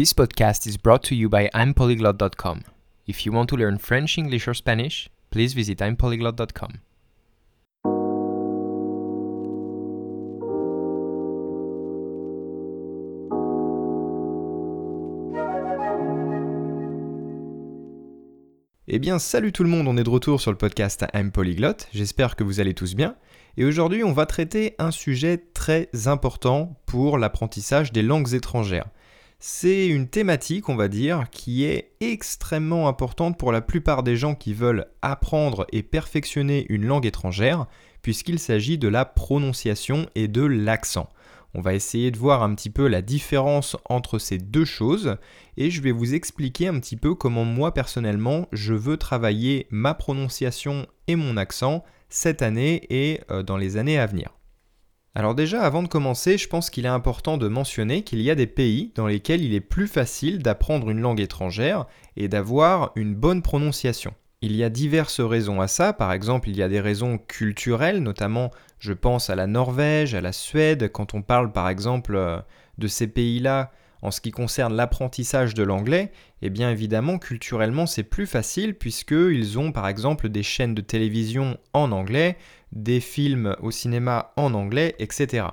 This podcast is brought to you by I'mPolyglot.com. If you want to learn French, English, or Spanish, please visit I'mPolyglot.com. Eh bien, salut tout le monde, on est de retour sur le podcast I'm Polyglot. J'espère que vous allez tous bien. Et aujourd'hui, on va traiter un sujet très important pour l'apprentissage des langues étrangères. C'est une thématique, on va dire, qui est extrêmement importante pour la plupart des gens qui veulent apprendre et perfectionner une langue étrangère, puisqu'il s'agit de la prononciation et de l'accent. On va essayer de voir un petit peu la différence entre ces deux choses et je vais vous expliquer un petit peu comment moi personnellement je veux travailler ma prononciation et mon accent cette année et euh, dans les années à venir. Alors déjà, avant de commencer, je pense qu'il est important de mentionner qu'il y a des pays dans lesquels il est plus facile d'apprendre une langue étrangère et d'avoir une bonne prononciation. Il y a diverses raisons à ça, par exemple il y a des raisons culturelles, notamment je pense à la Norvège, à la Suède, quand on parle par exemple euh, de ces pays-là en ce qui concerne l'apprentissage de l'anglais, eh bien évidemment culturellement c'est plus facile puisqu'ils ont par exemple des chaînes de télévision en anglais, des films au cinéma en anglais, etc.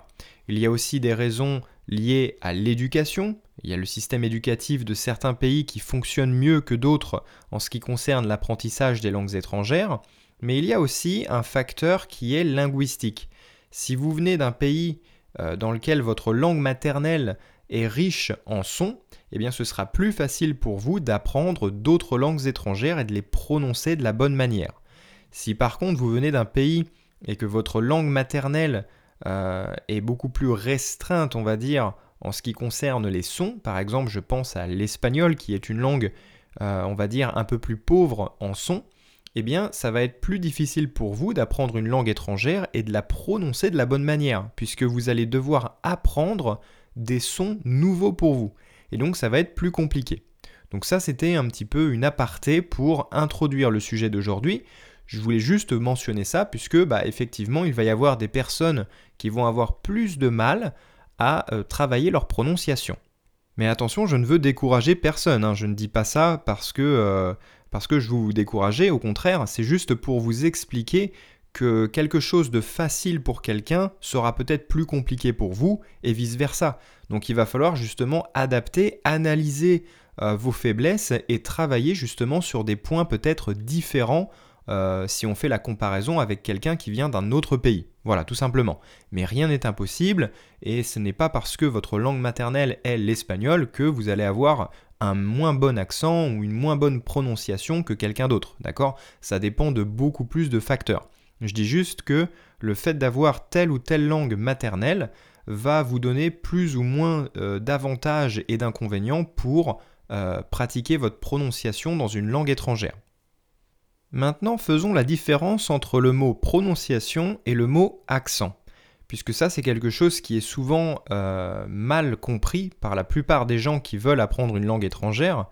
Il y a aussi des raisons liées à l'éducation. Il y a le système éducatif de certains pays qui fonctionne mieux que d'autres en ce qui concerne l'apprentissage des langues étrangères. Mais il y a aussi un facteur qui est linguistique. Si vous venez d'un pays euh, dans lequel votre langue maternelle est riche en sons, eh bien ce sera plus facile pour vous d'apprendre d'autres langues étrangères et de les prononcer de la bonne manière. Si par contre vous venez d'un pays et que votre langue maternelle euh, est beaucoup plus restreinte, on va dire, en ce qui concerne les sons, par exemple je pense à l'espagnol qui est une langue, euh, on va dire, un peu plus pauvre en sons, eh bien ça va être plus difficile pour vous d'apprendre une langue étrangère et de la prononcer de la bonne manière, puisque vous allez devoir apprendre des sons nouveaux pour vous. Et donc ça va être plus compliqué. Donc ça c'était un petit peu une aparté pour introduire le sujet d'aujourd'hui. Je voulais juste mentionner ça puisque bah, effectivement il va y avoir des personnes qui vont avoir plus de mal à euh, travailler leur prononciation. Mais attention, je ne veux décourager personne, hein. je ne dis pas ça parce que, euh, parce que je vous décourager, au contraire, c'est juste pour vous expliquer que quelque chose de facile pour quelqu'un sera peut-être plus compliqué pour vous et vice-versa. Donc il va falloir justement adapter, analyser euh, vos faiblesses et travailler justement sur des points peut-être différents euh, si on fait la comparaison avec quelqu'un qui vient d'un autre pays. Voilà, tout simplement. Mais rien n'est impossible, et ce n'est pas parce que votre langue maternelle est l'espagnol que vous allez avoir un moins bon accent ou une moins bonne prononciation que quelqu'un d'autre, d'accord? Ça dépend de beaucoup plus de facteurs. Je dis juste que le fait d'avoir telle ou telle langue maternelle va vous donner plus ou moins euh, d'avantages et d'inconvénients pour euh, pratiquer votre prononciation dans une langue étrangère. Maintenant, faisons la différence entre le mot prononciation et le mot accent, puisque ça c'est quelque chose qui est souvent euh, mal compris par la plupart des gens qui veulent apprendre une langue étrangère.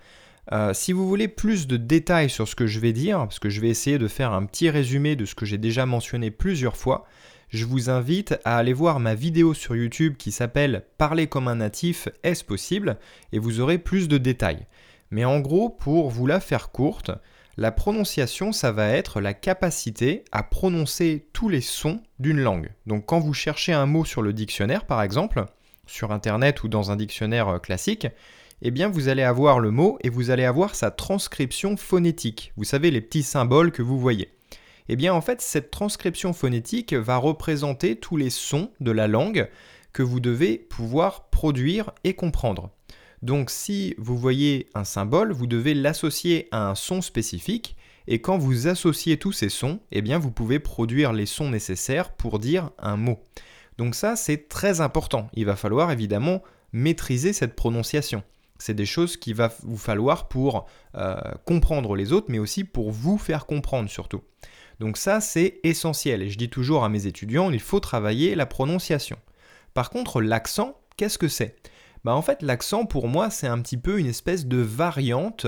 Euh, si vous voulez plus de détails sur ce que je vais dire, parce que je vais essayer de faire un petit résumé de ce que j'ai déjà mentionné plusieurs fois, je vous invite à aller voir ma vidéo sur YouTube qui s'appelle Parler comme un natif, est-ce possible? Et vous aurez plus de détails. Mais en gros, pour vous la faire courte, la prononciation, ça va être la capacité à prononcer tous les sons d'une langue. Donc quand vous cherchez un mot sur le dictionnaire, par exemple, sur Internet ou dans un dictionnaire euh, classique, eh bien vous allez avoir le mot et vous allez avoir sa transcription phonétique. Vous savez, les petits symboles que vous voyez. Eh bien en fait, cette transcription phonétique va représenter tous les sons de la langue que vous devez pouvoir produire et comprendre. Donc si vous voyez un symbole, vous devez l'associer à un son spécifique, et quand vous associez tous ces sons, eh bien vous pouvez produire les sons nécessaires pour dire un mot. Donc ça, c'est très important. Il va falloir évidemment maîtriser cette prononciation. C'est des choses qu'il va vous falloir pour euh, comprendre les autres, mais aussi pour vous faire comprendre surtout. Donc ça, c'est essentiel. Et je dis toujours à mes étudiants, il faut travailler la prononciation. Par contre, l'accent, qu'est-ce que c'est? Bah, en fait l'accent pour moi c'est un petit peu une espèce de variante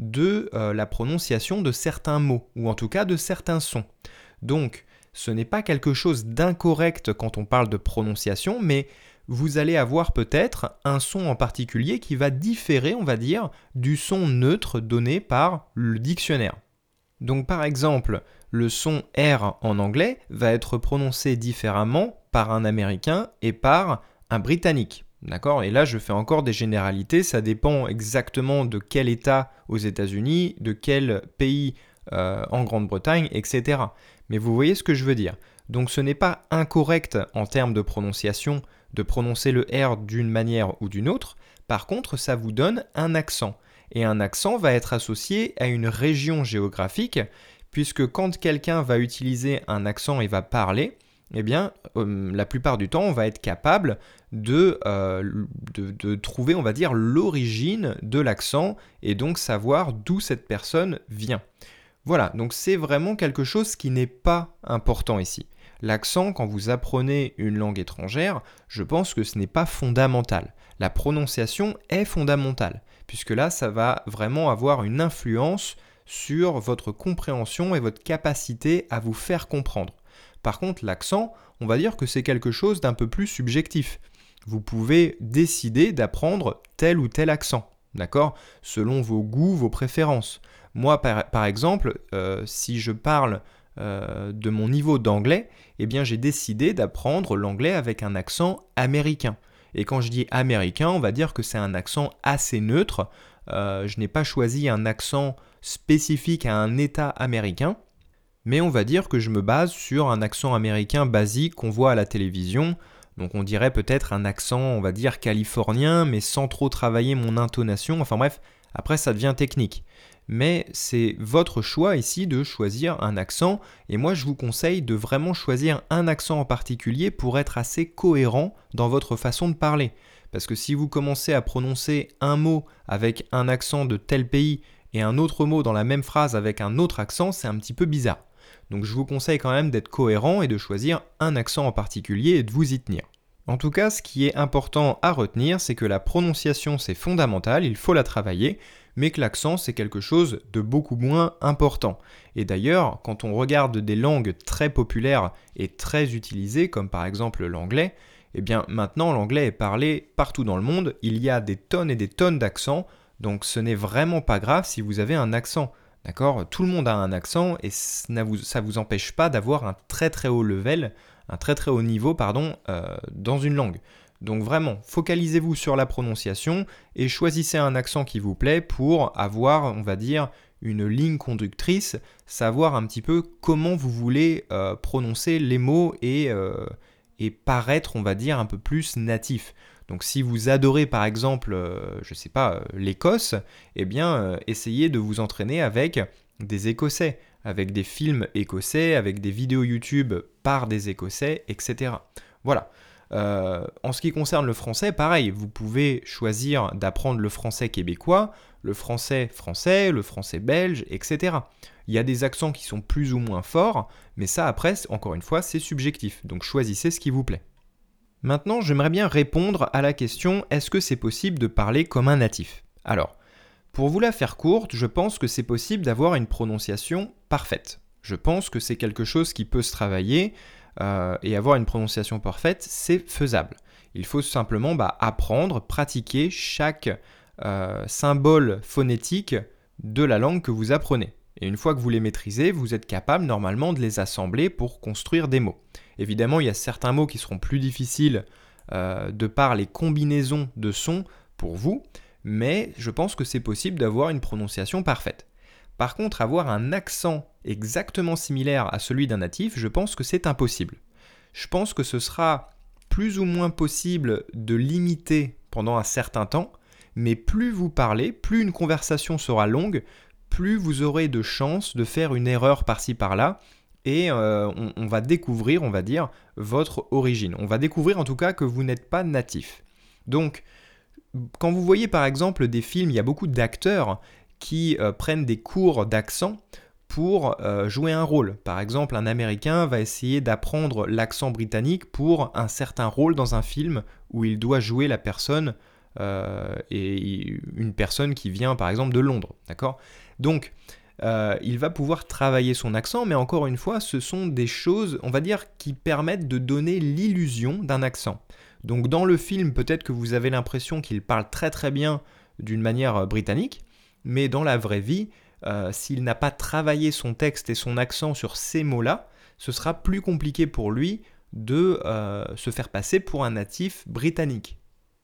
de euh, la prononciation de certains mots, ou en tout cas de certains sons. Donc ce n'est pas quelque chose d'incorrect quand on parle de prononciation, mais vous allez avoir peut-être un son en particulier qui va différer, on va dire, du son neutre donné par le dictionnaire. Donc par exemple, le son R en anglais va être prononcé différemment par un Américain et par un Britannique. D'accord? Et là, je fais encore des généralités, ça dépend exactement de quel État aux États-Unis, de quel pays euh, en Grande-Bretagne, etc. Mais vous voyez ce que je veux dire. Donc ce n'est pas incorrect en termes de prononciation de prononcer le R d'une manière ou d'une autre, par contre ça vous donne un accent. Et un accent va être associé à une région géographique, puisque quand quelqu'un va utiliser un accent et va parler, eh bien, euh, la plupart du temps, on va être capable de, euh, de, de trouver, on va dire, l'origine de l'accent et donc savoir d'où cette personne vient. Voilà, donc c'est vraiment quelque chose qui n'est pas important ici. L'accent, quand vous apprenez une langue étrangère, je pense que ce n'est pas fondamental. La prononciation est fondamentale, puisque là, ça va vraiment avoir une influence sur votre compréhension et votre capacité à vous faire comprendre. Par contre, l'accent, on va dire que c'est quelque chose d'un peu plus subjectif. Vous pouvez décider d'apprendre tel ou tel accent, d'accord Selon vos goûts, vos préférences. Moi, par, exemple, euh, si je parle euh, de mon niveau d'anglais, eh bien j'ai décidé d'apprendre l'anglais avec un accent américain. Et quand je dis américain, on va dire que c'est un accent assez neutre. Euh, je n'ai pas choisi un accent spécifique à un État américain, mais on va dire que je me base sur un accent américain basique qu'on voit à la télévision. Donc on dirait peut-être un accent, on va dire californien, mais sans trop travailler mon intonation. Enfin bref, après ça devient technique mais c'est votre choix ici de choisir un accent, et moi je vous conseille de vraiment choisir un accent en particulier pour être assez cohérent dans votre façon de parler. Parce que si vous commencez à prononcer un mot avec un accent de tel pays et un autre mot dans la même phrase avec un autre accent, c'est un petit peu bizarre. Donc je vous conseille quand même d'être cohérent et de choisir un accent en particulier et de vous y tenir. En tout cas, ce qui est important à retenir, c'est que la prononciation c'est fondamental, il faut la travailler, mais que l'accent c'est quelque chose de beaucoup moins important. Et d'ailleurs, quand on regarde des langues très populaires et très utilisées, comme par exemple l'anglais, eh bien maintenant l'anglais est parlé partout dans le monde, il y a des tonnes et des tonnes d'accents, donc ce n'est vraiment pas grave si vous avez un accent. D'accord? Tout le monde a un accent et ça ne vous, empêche pas d'avoir un très très haut level, un très très haut niveau, pardon, euh, dans une langue. Donc vraiment, focalisez-vous sur la prononciation et choisissez un accent qui vous plaît pour avoir, on va dire, une ligne conductrice, savoir un petit peu comment vous voulez euh, prononcer les mots et, euh, et, paraître, on va dire, un peu plus natif. Donc si vous adorez par exemple, je sais pas, l'Écosse, eh bien essayez de vous entraîner avec des Écossais, avec des films écossais, avec des vidéos YouTube par des Écossais, etc. Voilà. Euh, en ce qui concerne le français, pareil, vous pouvez choisir d'apprendre le français québécois, le français français, le français belge, etc. Il y a des accents qui sont plus ou moins forts, mais ça après, encore une fois, c'est subjectif, donc choisissez ce qui vous plaît. Maintenant, j'aimerais bien répondre à la question est-ce que c'est possible de parler comme un natif? Alors, pour vous la faire courte, je pense que c'est possible d'avoir une prononciation parfaite. Je pense que c'est quelque chose qui peut se travailler. Euh, et avoir une prononciation parfaite, c'est faisable. Il faut simplement bah, apprendre, pratiquer chaque euh, symbole phonétique de la langue que vous apprenez. Et une fois que vous les maîtrisez, vous êtes capable normalement de les assembler pour construire des mots. Évidemment, il y a certains mots qui seront plus difficiles euh, de par les combinaisons de sons pour vous, mais je pense que c'est possible d'avoir une prononciation parfaite. Par contre, avoir un accent exactement similaire à celui d'un natif, je pense que c'est impossible. Je pense que ce sera plus ou moins possible de limiter pendant un certain temps, mais plus vous parlez, plus une conversation sera longue, plus vous aurez de chances de faire une erreur par-ci par-là, et euh, on, on, va découvrir, on va dire, votre origine. On va découvrir en tout cas que vous n'êtes pas natif. Donc, quand vous voyez par exemple des films, il y a beaucoup d'acteurs qui euh, prennent des cours d'accent pour euh, jouer un rôle. Par exemple, un Américain va essayer d'apprendre l'accent britannique pour un certain rôle dans un film où il doit jouer la personne euh, et une personne qui vient par exemple de Londres. D'accord? Donc, il va pouvoir travailler son accent, mais encore une fois, ce sont des choses, on va dire, qui permettent de donner l'illusion d'un accent. Donc dans le film, peut-être que vous avez l'impression qu'il parle très très bien d'une manière euh, britannique, mais dans la vraie vie, euh, s'il n'a pas travaillé son texte et son accent sur ces mots-là, ce sera plus compliqué pour lui de euh, se faire passer pour un natif britannique.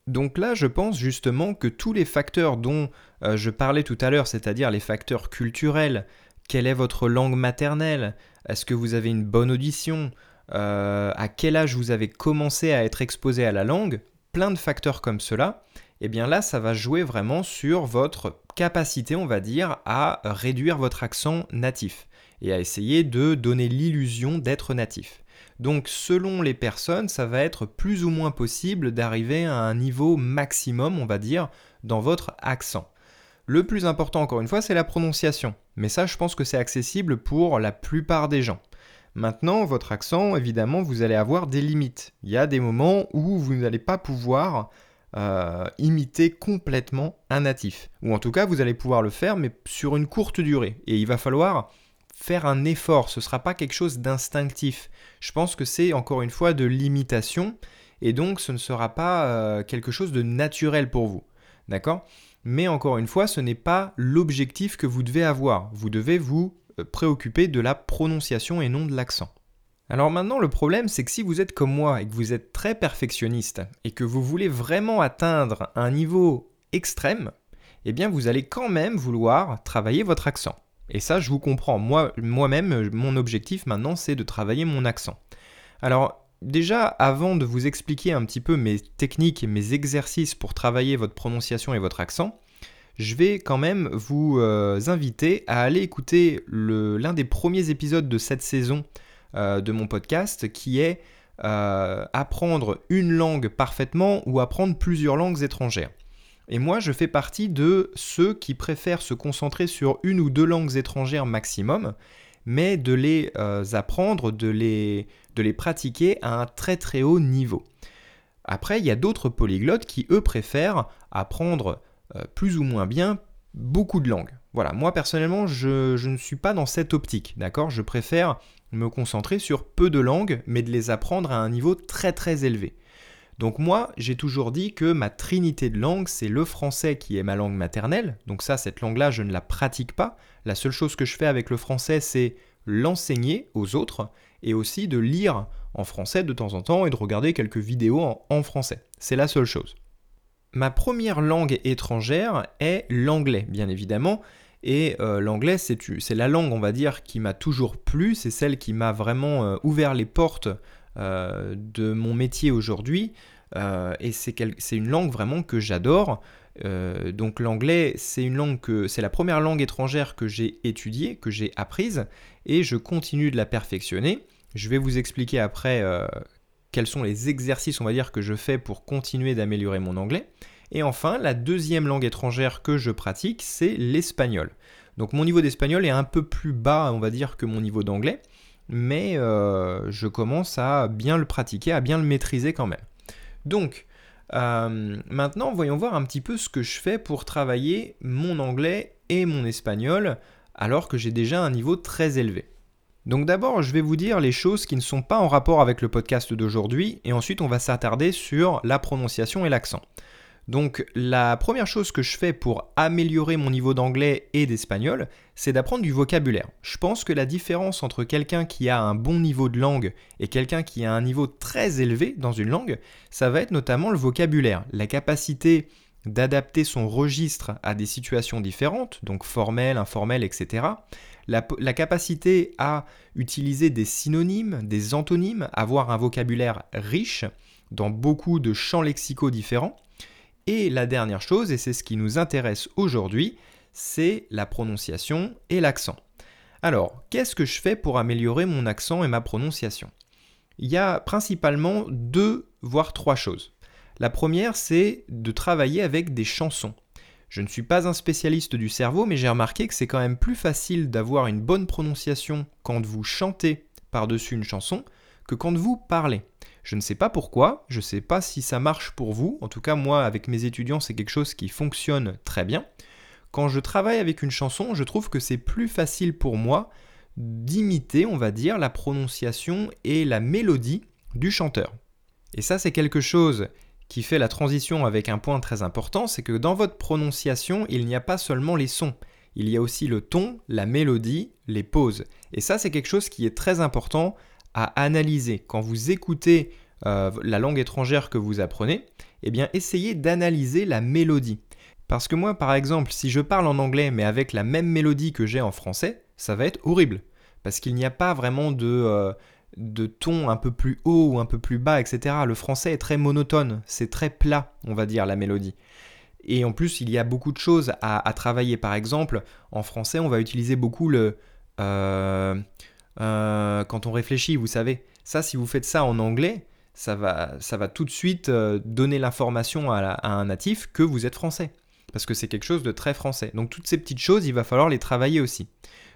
Donc là, je pense justement que tous les facteurs dont je parlais tout à l'heure, c'est-à-dire les facteurs culturels, quelle est votre langue maternelle, est-ce que vous avez une bonne audition, à quel âge vous avez commencé à être exposé à la langue, plein de facteurs comme cela, et eh bien là, ça va jouer vraiment sur votre capacité, on va dire, à réduire votre accent natif et à essayer de donner l'illusion d'être natif. Donc selon les personnes, ça va être plus ou moins possible d'arriver à un niveau maximum, on va dire, dans votre accent. Le plus important, encore une fois, c'est la prononciation. Mais ça, je pense que c'est accessible pour la plupart des gens. Maintenant, votre accent, évidemment, vous allez avoir des limites. Il y a des moments où vous n'allez pas pouvoir euh, imiter complètement un natif. Ou en tout cas, vous allez pouvoir le faire, mais sur une courte durée. Et il va falloir faire un effort, ce ne sera pas quelque chose d'instinctif. Je pense que c'est encore une fois de l'imitation, et donc ce ne sera pas euh, quelque chose de naturel pour vous. D'accord? Mais encore une fois, ce n'est pas l'objectif que vous devez avoir. Vous devez vous préoccuper de la prononciation et non de l'accent. Alors maintenant, le problème, c'est que si vous êtes comme moi et que vous êtes très perfectionniste et que vous voulez vraiment atteindre un niveau extrême, eh bien vous allez quand même vouloir travailler votre accent. Et ça, je vous comprends. Moi, moi-même, mon objectif maintenant, c'est de travailler mon accent. Alors, déjà, avant de vous expliquer un petit peu mes techniques et mes exercices pour travailler votre prononciation et votre accent, je vais quand même vous euh, inviter à aller écouter l'un des premiers épisodes de cette saison euh, de mon podcast qui est euh, apprendre une langue parfaitement ou apprendre plusieurs langues étrangères. Et moi, je fais partie de ceux qui préfèrent se concentrer sur une ou deux langues étrangères maximum, mais de les apprendre, de les, de les pratiquer à un très très haut niveau. Après, il y a d'autres polyglottes qui, eux, préfèrent apprendre plus ou moins bien beaucoup de langues. Voilà, moi personnellement, je, ne suis pas dans cette optique, d'accord? Je préfère me concentrer sur peu de langues, mais de les apprendre à un niveau très très élevé. Donc moi, j'ai toujours dit que ma trinité de langues, c'est le français qui est ma langue maternelle. Donc ça, cette langue-là, je ne la pratique pas. La seule chose que je fais avec le français, c'est l'enseigner aux autres et aussi de lire en français de temps en temps et de regarder quelques vidéos en français. C'est la seule chose. Ma première langue étrangère est l'anglais, bien évidemment, et euh, l'anglais, c'est la langue, on va dire, qui m'a toujours plu, c'est celle qui m'a vraiment euh, ouvert les portes euh, de mon métier aujourd'hui, et c'est une langue vraiment que j'adore. donc l'anglais, c'est une langue que c'est la première langue étrangère que j'ai étudiée, que j'ai apprise, et je continue de la perfectionner. Je vais vous expliquer après quels sont les exercices, on va que je fais pour continuer d'améliorer mon anglais. Et enfin, la deuxième langue étrangère que je pratique, c'est l'espagnol. Donc mon niveau d'espagnol est un peu plus bas, on va dire, que mon niveau d'anglais, mais euh, je commence à bien le pratiquer, à bien le maîtriser quand même. Donc, euh, maintenant, voyons voir un petit peu ce que je fais pour travailler mon anglais et mon espagnol, alors que j'ai déjà un niveau très élevé. Donc d'abord, je vais vous dire les choses qui ne sont pas en rapport avec le podcast d'aujourd'hui, et ensuite on va s'attarder sur la prononciation et l'accent. Donc la première chose que je fais pour améliorer mon niveau d'anglais et d'espagnol, c'est d'apprendre du vocabulaire. Je pense que la différence entre quelqu'un qui a un bon niveau de langue et quelqu'un qui a un niveau très élevé dans une langue, ça va être notamment le vocabulaire, la capacité d'adapter son registre à des situations différentes, donc formelles, informelles, etc. La, capacité à utiliser des synonymes, des antonymes, avoir un vocabulaire riche dans beaucoup de champs lexicaux différents. Et la dernière chose, et c'est ce qui nous intéresse aujourd'hui, c'est la prononciation et l'accent. Alors, qu'est-ce que je fais pour améliorer mon accent et ma prononciation? Il y a principalement deux, voire trois choses. La première, c'est de travailler avec des chansons. Je ne suis pas un spécialiste du cerveau, mais j'ai remarqué que c'est quand même plus facile d'avoir une bonne prononciation quand vous chantez par-dessus une chanson que quand vous parlez. Je ne sais pas pourquoi, je ne sais pas si ça marche pour vous. En tout cas, moi, avec mes étudiants, c'est quelque chose qui fonctionne très bien. Quand je travaille avec une chanson, je trouve que c'est plus facile pour moi d'imiter, on va dire, la prononciation et la mélodie du chanteur. Et ça, c'est quelque chose qui fait la transition avec un point très important, c'est que dans votre prononciation, il n'y a pas seulement les sons, il y a aussi le ton, la mélodie, les pauses. Et ça, c'est quelque chose qui est très important à analyser. Quand vous écoutez euh, la langue étrangère que vous apprenez, eh bien, essayez d'analyser la mélodie. Parce que moi, par exemple, si je parle en anglais mais avec la même mélodie que j'ai en français, ça va être horrible. Parce qu'il n'y a pas vraiment de, euh, de ton un peu plus haut ou un peu plus bas, etc. Le français est très monotone, c'est très plat, on va dire, la mélodie. Et en plus, il y a beaucoup de choses à, travailler. Par exemple, en français, on va utiliser beaucoup le... Euh, euh, quand on réfléchit, vous savez. Ça, si vous faites ça en anglais, ça va, ça va tout de suite euh, donner l'information à, à, un natif que vous êtes français. Parce que c'est quelque chose de très français. Donc toutes ces petites choses, il va falloir les travailler aussi.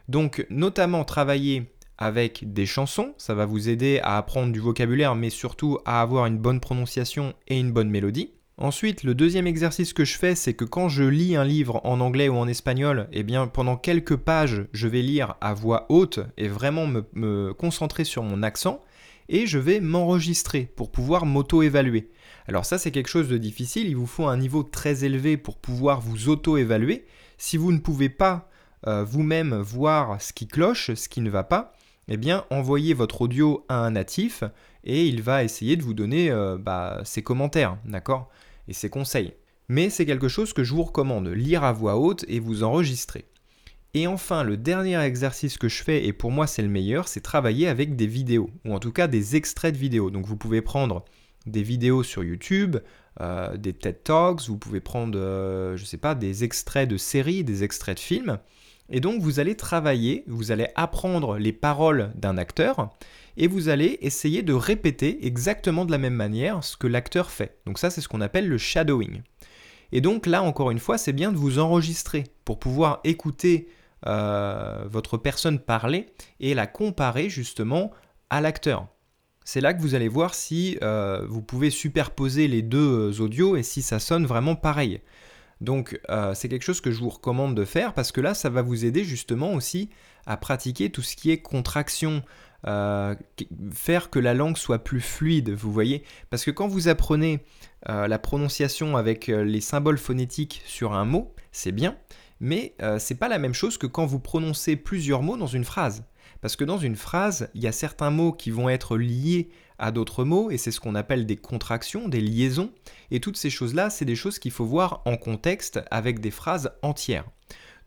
Donc notamment travailler avec des chansons, ça va vous aider à apprendre du vocabulaire, mais surtout à avoir une bonne prononciation et une bonne mélodie. Ensuite, le deuxième exercice que je fais, c'est que quand je lis un livre en anglais ou en espagnol, eh bien pendant quelques pages, je vais lire à voix haute et vraiment me, concentrer sur mon accent, et je vais m'enregistrer pour pouvoir m'auto-évaluer. Alors ça, c'est quelque chose de difficile, il vous faut un niveau très élevé pour pouvoir vous auto-évaluer. Si vous ne pouvez pas euh, vous-même voir ce qui cloche, ce qui ne va pas, eh bien envoyez votre audio à un natif et il va essayer de vous donner euh, bah, ses commentaires, d'accord? Et ses conseils. Mais c'est quelque chose que je vous recommande, lire à voix haute et vous enregistrer. Et enfin, le dernier exercice que je fais, et pour moi c'est le meilleur, c'est travailler avec des vidéos, ou en tout cas des extraits de vidéos. Donc vous pouvez prendre des vidéos sur YouTube, euh, des TED Talks, vous pouvez prendre, euh, je sais pas, des extraits de séries, des extraits de films, et donc vous allez travailler, vous allez apprendre les paroles d'un acteur et vous allez essayer de répéter exactement de la même manière ce que l'acteur fait. Donc ça c'est ce qu'on appelle le shadowing. Et donc là encore une fois c'est bien de vous enregistrer pour pouvoir écouter euh, votre personne parler et la comparer justement à l'acteur. C'est là que vous allez voir si euh, vous pouvez superposer les deux audios et si ça sonne vraiment pareil. Donc euh, c'est quelque chose que je vous recommande de faire parce que là ça va vous aider justement aussi à pratiquer tout ce qui est contraction, euh, faire que la langue soit plus fluide, vous voyez. Parce que quand vous apprenez euh, la prononciation avec les symboles phonétiques sur un mot, c'est bien, mais c'est pas la même chose que quand vous prononcez plusieurs mots dans une phrase. Parce que dans une phrase, il y a certains mots qui vont être liés à d'autres mots, et c'est ce qu'on appelle des contractions, des liaisons. Et toutes ces choses-là, c'est des choses qu'il faut voir en contexte avec des phrases entières.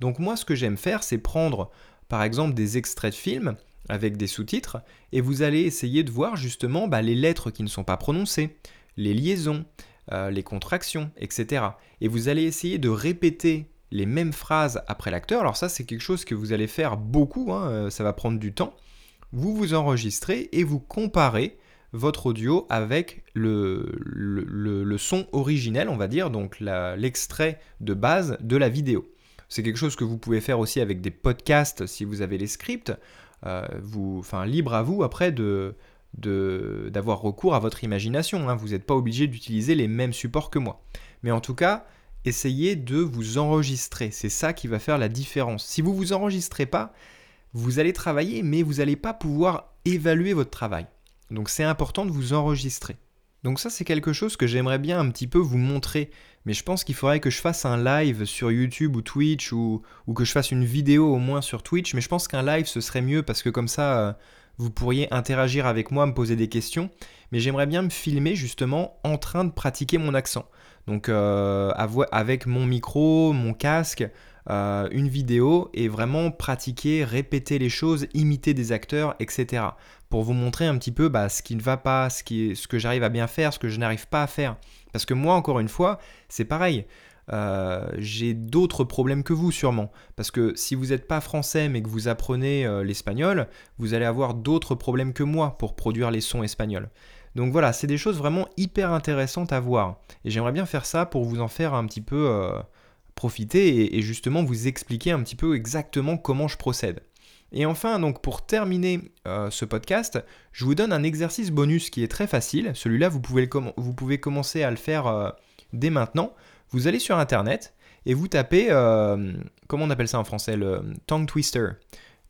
Donc moi, ce que j'aime faire, c'est prendre, par exemple, des extraits de films avec des sous-titres, et vous allez essayer de voir justement bah, les lettres qui ne sont pas prononcées, les liaisons, euh, les contractions, etc. Et vous allez essayer de répéter les mêmes phrases après l'acteur. Alors ça, c'est quelque chose que vous allez faire beaucoup, hein, euh, ça va prendre du temps. Vous vous enregistrez et vous comparez votre audio avec le, son originel, on va dire, donc l'extrait de base de la vidéo. C'est quelque chose que vous pouvez faire aussi avec des podcasts si vous avez les scripts. Euh, vous, enfin, libre à vous après d'avoir recours à votre imagination. Hein. Vous n'êtes pas obligé d'utiliser les mêmes supports que moi. Mais en tout cas, essayez de vous enregistrer. C'est ça qui va faire la différence. Si vous vous enregistrez pas, vous allez travailler, mais vous n'allez pas pouvoir évaluer votre travail. Donc c'est important de vous enregistrer. Donc ça c'est quelque chose que j'aimerais bien un petit peu vous montrer, mais je pense qu'il faudrait que je fasse un live sur YouTube ou Twitch ou, que je fasse une vidéo au moins sur Twitch, mais je pense qu'un live ce serait mieux parce que comme ça euh, vous pourriez interagir avec moi, me poser des questions, mais j'aimerais bien me filmer justement en train de pratiquer mon accent. Donc euh, avec mon micro, mon casque, euh, une vidéo et vraiment pratiquer, répéter les choses, imiter des acteurs, etc. Pour vous montrer un petit peu bah, ce qui ne va pas, ce, que j'arrive à bien faire, ce que je n'arrive pas à faire. Parce que moi, encore une fois, c'est pareil. Euh, j'ai d'autres problèmes que vous sûrement. Parce que si vous n'êtes pas français mais que vous apprenez l'espagnol, vous allez avoir d'autres problèmes que moi pour produire les sons espagnols. Donc voilà, c'est des choses vraiment hyper intéressantes à voir. Et j'aimerais bien faire ça pour vous en faire un petit peu euh, profiter et, justement vous expliquer un petit peu exactement comment je procède. Et enfin, donc pour terminer euh, ce podcast, je vous donne un exercice bonus qui est très facile. Celui-là, vous pouvez, commencer à le faire euh, dès maintenant. Vous allez sur Internet et vous tapez, comment on appelle ça en français, le tongue twister,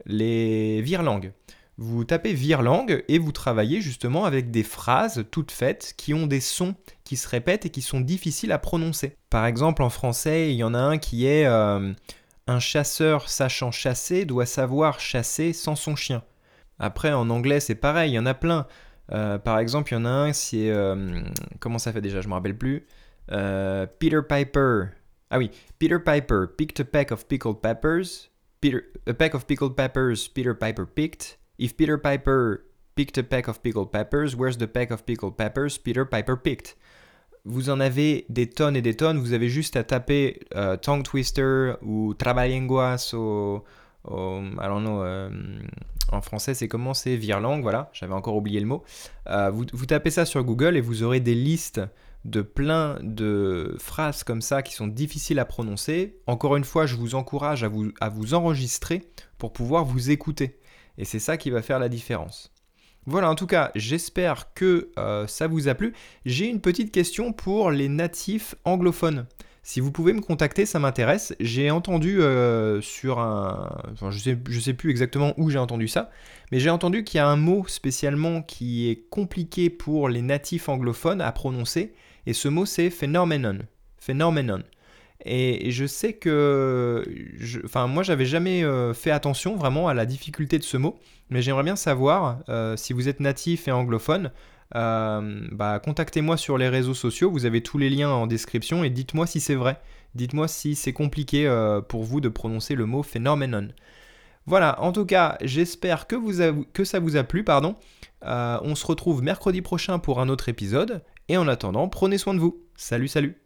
les virelangues. Vous tapez Virlang et vous travaillez justement avec des phrases toutes faites qui ont des sons qui se répètent et qui sont difficiles à prononcer. Par exemple, en français, il y en a un qui est euh, Un chasseur sachant chasser doit savoir chasser sans son chien. Après, en anglais, c'est pareil, il y en a plein. Euh, par exemple, il y en a un, c'est. Euh, comment ça fait déjà Je me rappelle plus. Peter Piper. Ah oui, Peter Piper picked a peck of pickled peppers. Peter, a peck of pickled peppers Peter Piper picked. If Peter Piper picked a peck of pickled peppers, where's the peck of pickled peppers Peter Piper picked? Vous en avez des tonnes et des tonnes, vous avez juste à taper euh, tongue twister ou trabalenguas au, au I don't know, euh, en français c'est comment c'est? Virlang, voilà, j'avais encore oublié le mot. Euh, vous, vous tapez ça sur Google et vous aurez des listes de plein de phrases comme ça qui sont difficiles à prononcer. Encore une fois, je vous encourage à vous, à vous enregistrer pour pouvoir vous écouter. Et c'est ça qui va faire la différence. Voilà, en tout cas, j'espère que euh, ça vous a plu. J'ai une petite question pour les natifs anglophones. Si vous pouvez me contacter, ça m'intéresse. J'ai entendu euh, sur un... Enfin, je sais, sais plus exactement où j'ai entendu ça, mais j'ai entendu qu'il y a un mot spécialement qui est compliqué pour les natifs anglophones à prononcer, et ce mot c'est phenomenon. Phenomenon. Et, je sais que, enfin moi j'avais jamais euh, fait attention vraiment à la difficulté de ce mot, mais j'aimerais bien savoir euh, si vous êtes natif et anglophone, euh, bah, contactez-moi sur les réseaux sociaux, vous avez tous les liens en description et dites-moi si c'est vrai. Dites-moi si c'est compliqué pour vous de prononcer le mot phenomenon. Voilà, en tout cas, j'espère que, que ça vous a plu, pardon. on se retrouve mercredi prochain pour un autre épisode, et en attendant, prenez soin de vous. Salut, salut